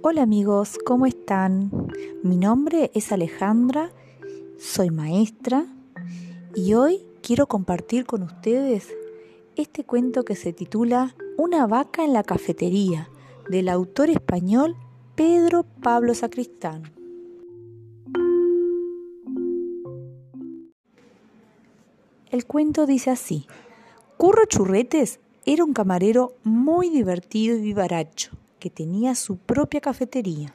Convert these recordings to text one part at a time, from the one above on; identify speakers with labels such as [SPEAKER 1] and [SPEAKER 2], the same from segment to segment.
[SPEAKER 1] Hola amigos, ¿cómo están? Mi nombre es Alejandra, soy maestra y hoy quiero compartir con ustedes este cuento que se titula Una vaca en la cafetería del autor español Pedro Pablo Sacristán. El cuento dice así, Curro Churretes era un camarero muy divertido y vivaracho, que tenía su propia cafetería.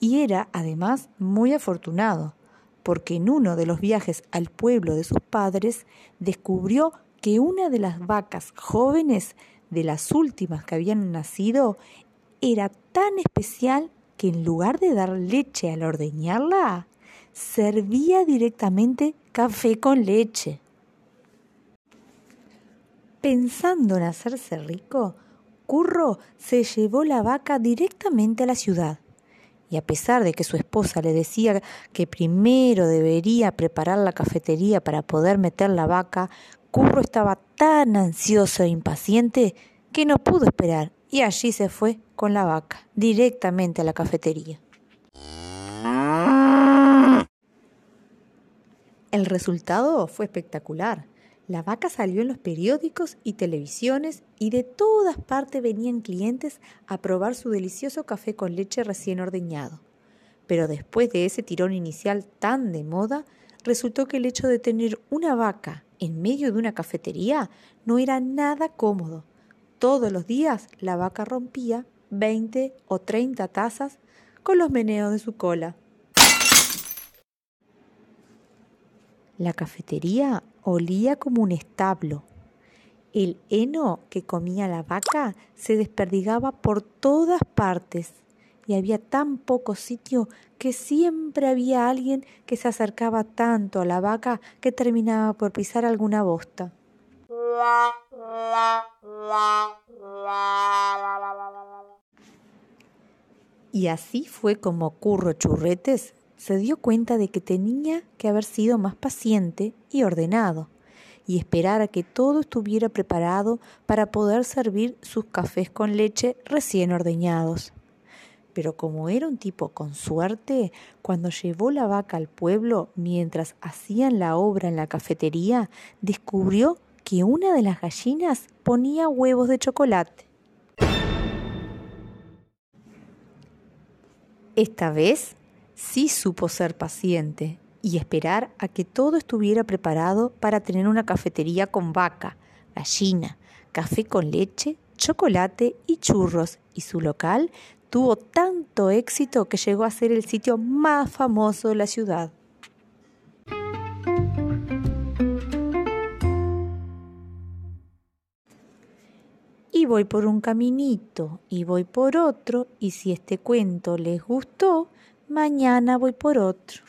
[SPEAKER 1] Y era, además, muy afortunado, porque en uno de los viajes al pueblo de sus padres descubrió que una de las vacas jóvenes de las últimas que habían nacido era tan especial que en lugar de dar leche al ordeñarla, servía directamente café con leche. Pensando en hacerse rico, Curro se llevó la vaca directamente a la ciudad. Y a pesar de que su esposa le decía que primero debería preparar la cafetería para poder meter la vaca, Curro estaba tan ansioso e impaciente que no pudo esperar y allí se fue con la vaca directamente a la cafetería. El resultado fue espectacular. La vaca salió en los periódicos y televisiones y de todas partes venían clientes a probar su delicioso café con leche recién ordeñado. Pero después de ese tirón inicial tan de moda, resultó que el hecho de tener una vaca en medio de una cafetería no era nada cómodo. Todos los días la vaca rompía 20 o 30 tazas con los meneos de su cola. La cafetería olía como un establo. El heno que comía la vaca se desperdigaba por todas partes y había tan poco sitio que siempre había alguien que se acercaba tanto a la vaca que terminaba por pisar alguna bosta. Y así fue como Curro Churretes se dio cuenta de que tenía que haber sido más paciente y ordenado, y esperar a que todo estuviera preparado para poder servir sus cafés con leche recién ordeñados. Pero como era un tipo con suerte, cuando llevó la vaca al pueblo mientras hacían la obra en la cafetería, descubrió que una de las gallinas ponía huevos de chocolate. Esta vez sí supo ser paciente y esperar a que todo estuviera preparado para tener una cafetería con vaca, gallina, café con leche, chocolate y churros, y su local tuvo tanto éxito que llegó a ser el sitio más famoso de la ciudad. Y voy por un caminito y voy por otro, y si este cuento les gustó, mañana voy por otro.